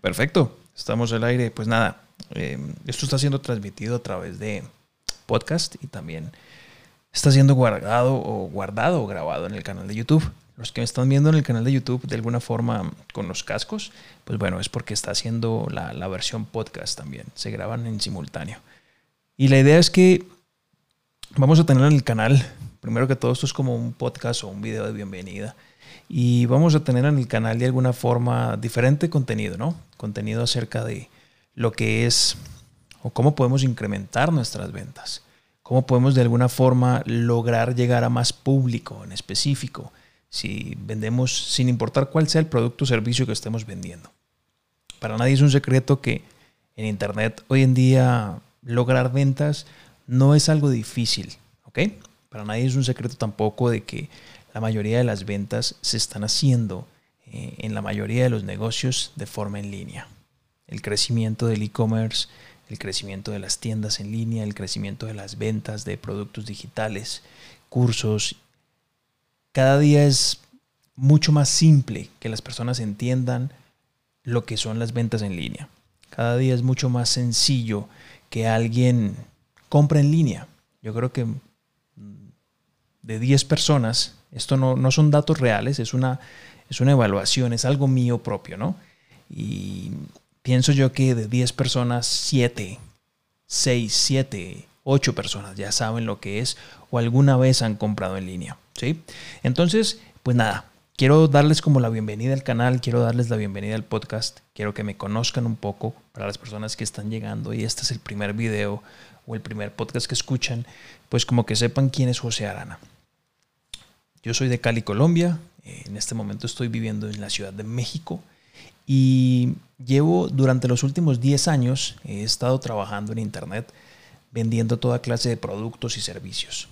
Perfecto, estamos al aire. Pues nada, eh, esto está siendo transmitido a través de podcast y también está siendo guardado o guardado o grabado en el canal de YouTube. Los que me están viendo en el canal de YouTube de alguna forma con los cascos, pues bueno, es porque está haciendo la, la versión podcast también. Se graban en simultáneo. Y la idea es que vamos a tener en el canal, primero que todo, esto es como un podcast o un video de bienvenida. Y vamos a tener en el canal de alguna forma diferente contenido, ¿no? Contenido acerca de lo que es o cómo podemos incrementar nuestras ventas. Cómo podemos de alguna forma lograr llegar a más público en específico si vendemos sin importar cuál sea el producto o servicio que estemos vendiendo. Para nadie es un secreto que en Internet hoy en día lograr ventas no es algo difícil, ¿ok? Para nadie es un secreto tampoco de que la mayoría de las ventas se están haciendo eh, en la mayoría de los negocios de forma en línea. El crecimiento del e-commerce, el crecimiento de las tiendas en línea, el crecimiento de las ventas de productos digitales, cursos, cada día es mucho más simple que las personas entiendan lo que son las ventas en línea. Cada día es mucho más sencillo que alguien compre en línea. Yo creo que de 10 personas, esto no, no son datos reales, es una, es una evaluación, es algo mío propio, ¿no? Y pienso yo que de 10 personas, 7, 6, 7, 8 personas ya saben lo que es o alguna vez han comprado en línea, ¿sí? Entonces, pues nada, quiero darles como la bienvenida al canal, quiero darles la bienvenida al podcast, quiero que me conozcan un poco para las personas que están llegando y este es el primer video o el primer podcast que escuchan, pues como que sepan quién es José Arana. Yo soy de Cali, Colombia, en este momento estoy viviendo en la Ciudad de México y llevo durante los últimos 10 años, he estado trabajando en Internet vendiendo toda clase de productos y servicios.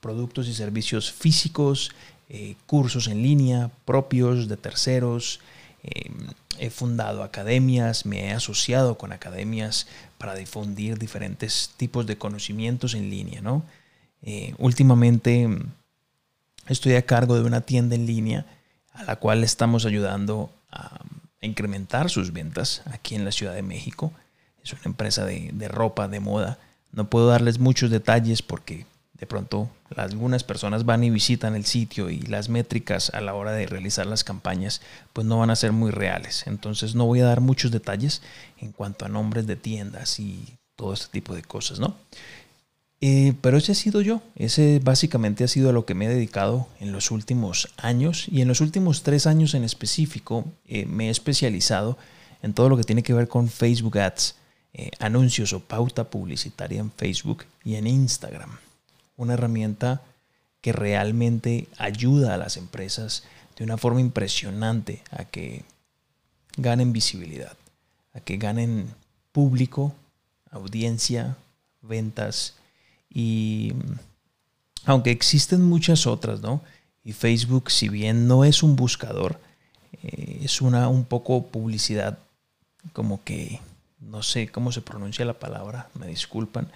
Productos y servicios físicos, eh, cursos en línea propios de terceros. Eh, he fundado academias, me he asociado con academias para difundir diferentes tipos de conocimientos en línea. ¿no? Eh, últimamente estoy a cargo de una tienda en línea a la cual estamos ayudando a, incrementar sus ventas aquí en la Ciudad de México. Es una empresa de, ropa, de moda. No puedo darles muchos detalles porque de pronto algunas personas van y visitan el sitio y las métricas a la hora de realizar las campañas pues no van a ser muy reales. Entonces no voy a dar muchos detalles en cuanto a nombres de tiendas y todo este tipo de cosas, ¿no? Eh, pero ese ha sido yo, ese básicamente ha sido a lo que me he dedicado en los últimos años y en los últimos tres años en específico eh, me he especializado en todo lo que tiene que ver con Facebook Ads, eh, anuncios o pauta publicitaria en Facebook y en Instagram. Una herramienta que realmente ayuda a las empresas de una forma impresionante a que ganen visibilidad, a que ganen público, audiencia, ventas y aunque existen muchas otras, ¿no? Y Facebook, si bien no es un buscador, eh, es una un poco publicidad como que no sé cómo se pronuncia la palabra, me disculpan,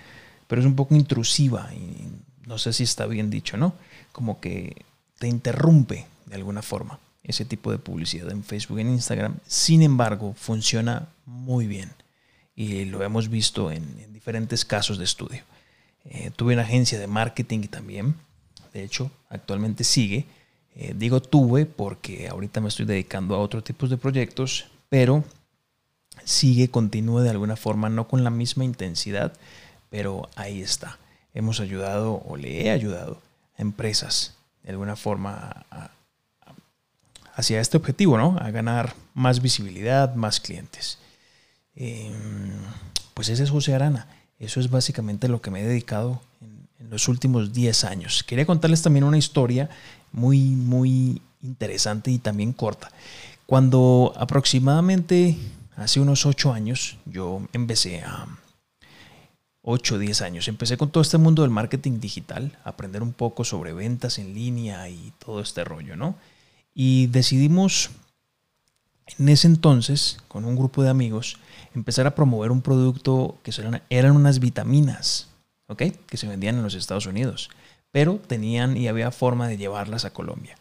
pero es un poco intrusiva y no sé si está bien dicho, ¿no? Como que te interrumpe de alguna forma ese tipo de publicidad en Facebook en Instagram. Sin embargo, funciona muy bien y lo hemos visto en, diferentes casos de estudio. Eh, tuve una agencia de marketing también, de hecho, actualmente sigue. Eh, digo tuve porque ahorita me estoy dedicando a otro tipo de proyectos, pero sigue, continúa de alguna forma, no con la misma intensidad, pero ahí está hemos ayudado o le he ayudado a empresas de alguna forma hacia este objetivo, ¿no? A ganar más visibilidad, más clientes. Em, pues ese es José Arana. Eso es básicamente lo que me he dedicado en, los últimos 10 años. Quería contarles también una historia muy, muy interesante y también corta. Cuando aproximadamente hace unos 8 años yo empecé a, 8 o 10 años. Empecé con todo este mundo del marketing digital, aprender un poco sobre ventas en línea y todo este rollo, ¿no? Y decidimos en ese entonces, con un grupo de amigos, empezar a promover un producto que eran unas vitaminas, ¿ok? Que se vendían en los Estados Unidos, pero tenían y había forma de llevarlas a Colombia.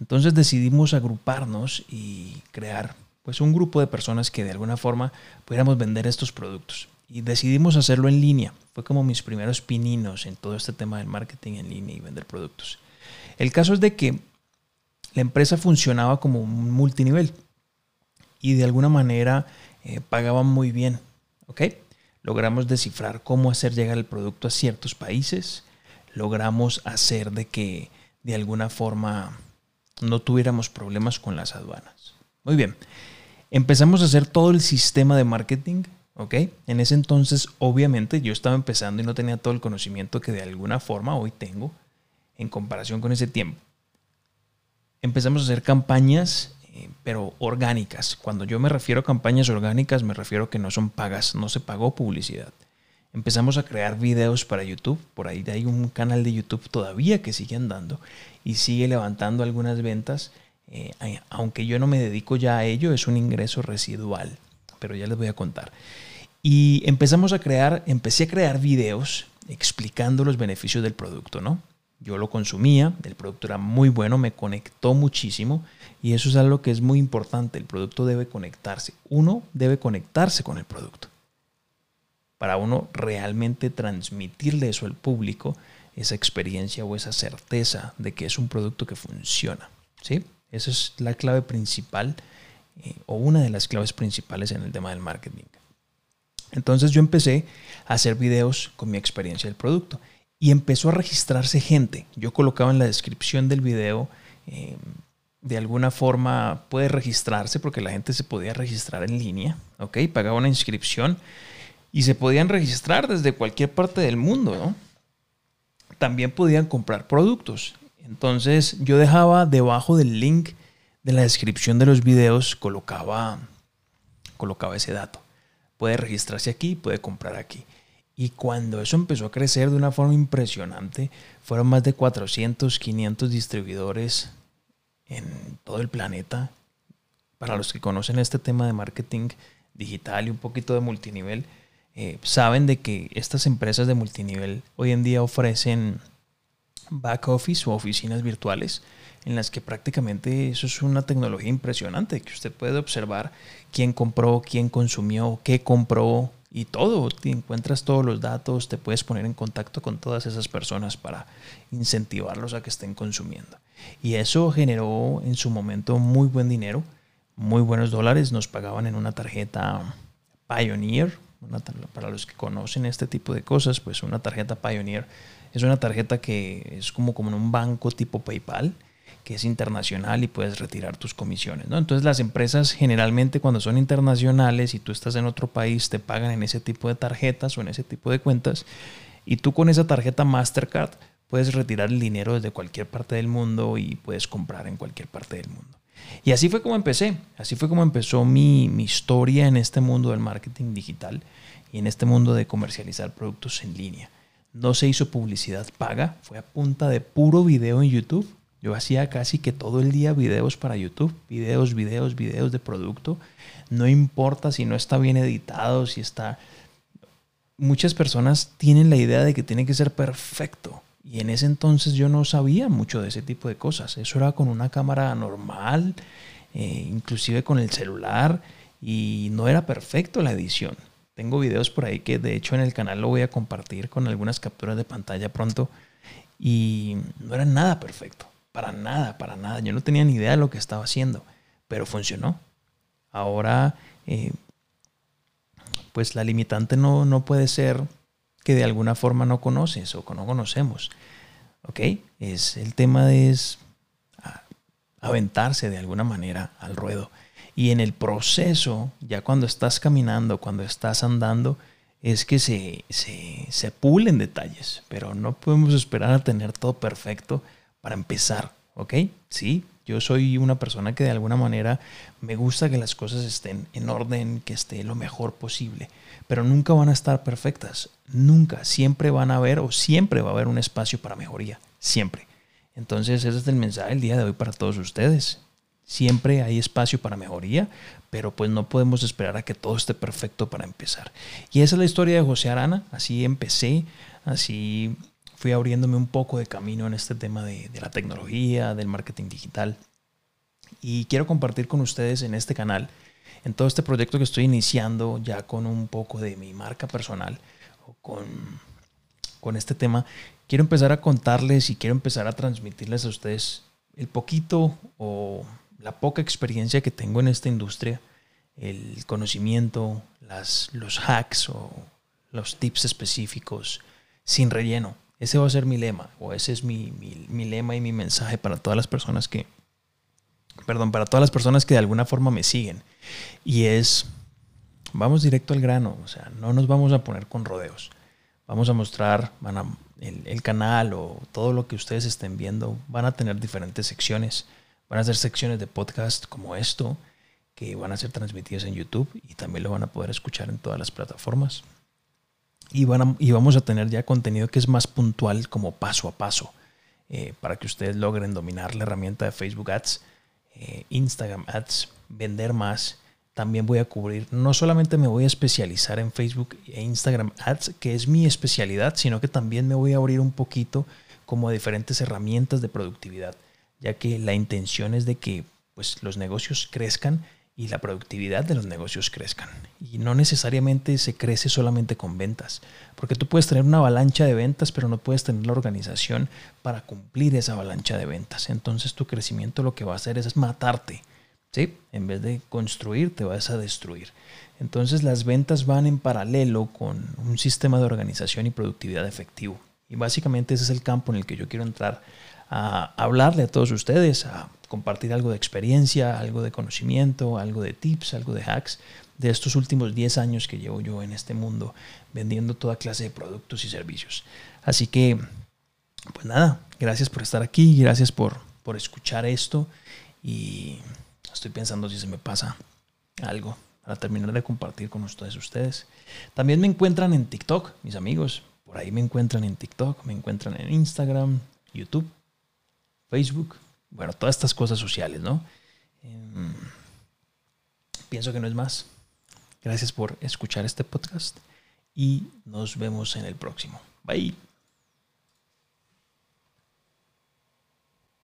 Entonces decidimos agruparnos y crear pues un grupo de personas que de alguna forma pudiéramos vender estos productos. Y decidimos hacerlo en línea. Fue como mis primeros pininos en todo este tema del marketing en línea y vender productos. El caso es de que la empresa funcionaba como un multinivel y de alguna manera eh, pagaban muy bien. Logramos descifrar cómo hacer llegar el producto a ciertos países. Logramos hacer de que de alguna forma no tuviéramos problemas con las aduanas. Muy bien. Empezamos a hacer todo el sistema de marketing. ¿Ok? En ese entonces, obviamente, yo estaba empezando y no tenía todo el conocimiento que de alguna forma hoy tengo en comparación con ese tiempo. Empezamos a hacer campañas eh, pero orgánicas. Cuando yo me refiero a campañas orgánicas, me refiero que no son pagas, no se pagó publicidad. Empezamos a crear videos para YouTube, por ahí hay un canal de YouTube todavía que sigue andando y sigue levantando algunas ventas, eh, aunque yo no me dedico ya a ello, es un ingreso residual, pero ya les voy a contar. Y empezamos a crear, empecé a crear videos explicando los beneficios del producto, ¿no? Yo lo consumía, el producto era muy bueno, me conectó muchísimo y eso es algo que es muy importante. El producto debe conectarse. Uno debe conectarse con el producto. Para uno realmente transmitirle eso al público, esa experiencia o esa certeza de que es un producto que funciona. ¿sí? Esa es la clave principal eh, o una de las claves principales en el tema del marketing. Entonces yo empecé a hacer videos con mi experiencia del producto y empezó a registrarse gente. Yo colocaba en la descripción del video, eh, de alguna forma puede registrarse porque la gente se podía registrar en línea, ¿ok? Pagaba una inscripción y se podían registrar desde cualquier parte del mundo. También podían comprar productos. Entonces yo dejaba debajo del link de la descripción de los videos, colocaba, colocaba ese dato. Puede registrarse aquí, puede comprar aquí. Y cuando eso empezó a crecer de una forma impresionante, fueron más de 400, 500 distribuidores en todo el planeta. Para los que conocen este tema de marketing digital y un poquito de multinivel, eh, saben de que estas empresas de multinivel hoy en día ofrecen back office o oficinas virtuales en las que prácticamente eso es una tecnología impresionante, que usted puede observar quién compró, quién consumió, qué compró, y todo, te encuentras todos los datos, te puedes poner en contacto con todas esas personas para incentivarlos a que estén consumiendo. Y eso generó en su momento muy buen dinero, muy buenos dólares, nos pagaban en una tarjeta Pioneer, para los que conocen este tipo de cosas, pues una tarjeta Pioneer es una tarjeta que es como, como en un banco tipo PayPal, que es internacional y puedes retirar tus comisiones. ¿no? Entonces las empresas generalmente cuando son internacionales y tú estás en otro país te pagan en ese tipo de tarjetas o en ese tipo de cuentas y tú con esa tarjeta Mastercard puedes retirar el dinero desde cualquier parte del mundo y puedes comprar en cualquier parte del mundo. Y así fue como empecé, así fue como empezó mi, mi historia en este mundo del marketing digital y en este mundo de comercializar productos en línea. No se hizo publicidad paga, fue a punta de puro video en YouTube yo hacía casi que todo el día videos para YouTube, videos, videos, videos de producto. No importa si no está bien editado, si está... Muchas personas tienen la idea de que tiene que ser perfecto. Y en ese entonces yo no sabía mucho de ese tipo de cosas. Eso era con una cámara normal, eh, inclusive con el celular, y no era perfecto la edición. Tengo videos por ahí que de hecho en el canal lo voy a compartir con algunas capturas de pantalla pronto, y no era nada perfecto. Para nada, para nada. Yo no tenía ni idea de lo que estaba haciendo, pero funcionó. Ahora, eh, pues la limitante no, no puede ser que de alguna forma no conoces o que no conocemos. ¿Ok? Es, el tema de es aventarse de alguna manera al ruedo. Y en el proceso, ya cuando estás caminando, cuando estás andando, es que se, se, se pulen detalles, pero no podemos esperar a tener todo perfecto para empezar, ¿ok? Sí, yo soy una persona que de alguna manera me gusta que las cosas estén en orden, que esté lo mejor posible, pero nunca van a estar perfectas, nunca, siempre van a haber o siempre va a haber un espacio para mejoría, siempre. Entonces ese es el mensaje del día de hoy para todos ustedes. Siempre hay espacio para mejoría, pero pues no podemos esperar a que todo esté perfecto para empezar. Y esa es la historia de José Arana, así empecé, así fui abriéndome un poco de camino en este tema de, la tecnología, del marketing digital. Y quiero compartir con ustedes en este canal en todo este proyecto que estoy iniciando ya con un poco de mi marca personal o con, con este tema, quiero empezar a contarles y quiero empezar a transmitirles a ustedes el poquito o la poca experiencia que tengo en esta industria, el conocimiento, las, los hacks o los tips específicos sin relleno. Ese va a ser mi lema, o ese es mi, mi, lema y mi mensaje para todas las personas que, perdón, para todas las personas que de alguna forma me siguen. Y es, vamos directo al grano, o sea, no nos vamos a poner con rodeos. Vamos a mostrar, van a, el, el, canal o todo lo que ustedes estén viendo, van a tener diferentes secciones. Van a ser secciones de podcast como esto, que van a ser transmitidas en YouTube y también lo van a poder escuchar en todas las plataformas y, van y vamos a tener ya contenido que es más puntual como paso a paso eh, para que ustedes logren dominar la herramienta de Facebook Ads, eh, Instagram Ads, vender más. También voy a cubrir, no solamente me voy a especializar en Facebook e Instagram Ads, que es mi especialidad, sino que también me voy a abrir un poquito como diferentes herramientas de productividad, ya que la intención es de que pues, los negocios crezcan y la productividad de los negocios crezcan. Y no necesariamente se crece solamente con ventas, porque tú puedes tener una avalancha de ventas, pero no puedes tener la organización para cumplir esa avalancha de ventas. Entonces tu crecimiento lo que va a hacer es matarte. ¿sí? En vez de construir, te vas a destruir. Entonces las ventas van en paralelo con un sistema de organización y productividad efectivo. Y básicamente ese es el campo en el que yo quiero entrar a hablarle a todos ustedes, a compartir algo de experiencia, algo de conocimiento, algo de tips, algo de hacks de estos últimos 10 años que llevo yo en este mundo vendiendo toda clase de productos y servicios. Así que, pues nada, gracias por estar aquí, gracias por, por escuchar esto y estoy pensando si se me pasa algo para terminar de compartir con ustedes ustedes. También me encuentran en TikTok, mis amigos, por ahí me encuentran en TikTok, me encuentran en Instagram, YouTube, Facebook, bueno, todas estas cosas sociales, ¿no? Em, pienso que no es más. Gracias por escuchar este podcast y nos vemos en el próximo. Bye.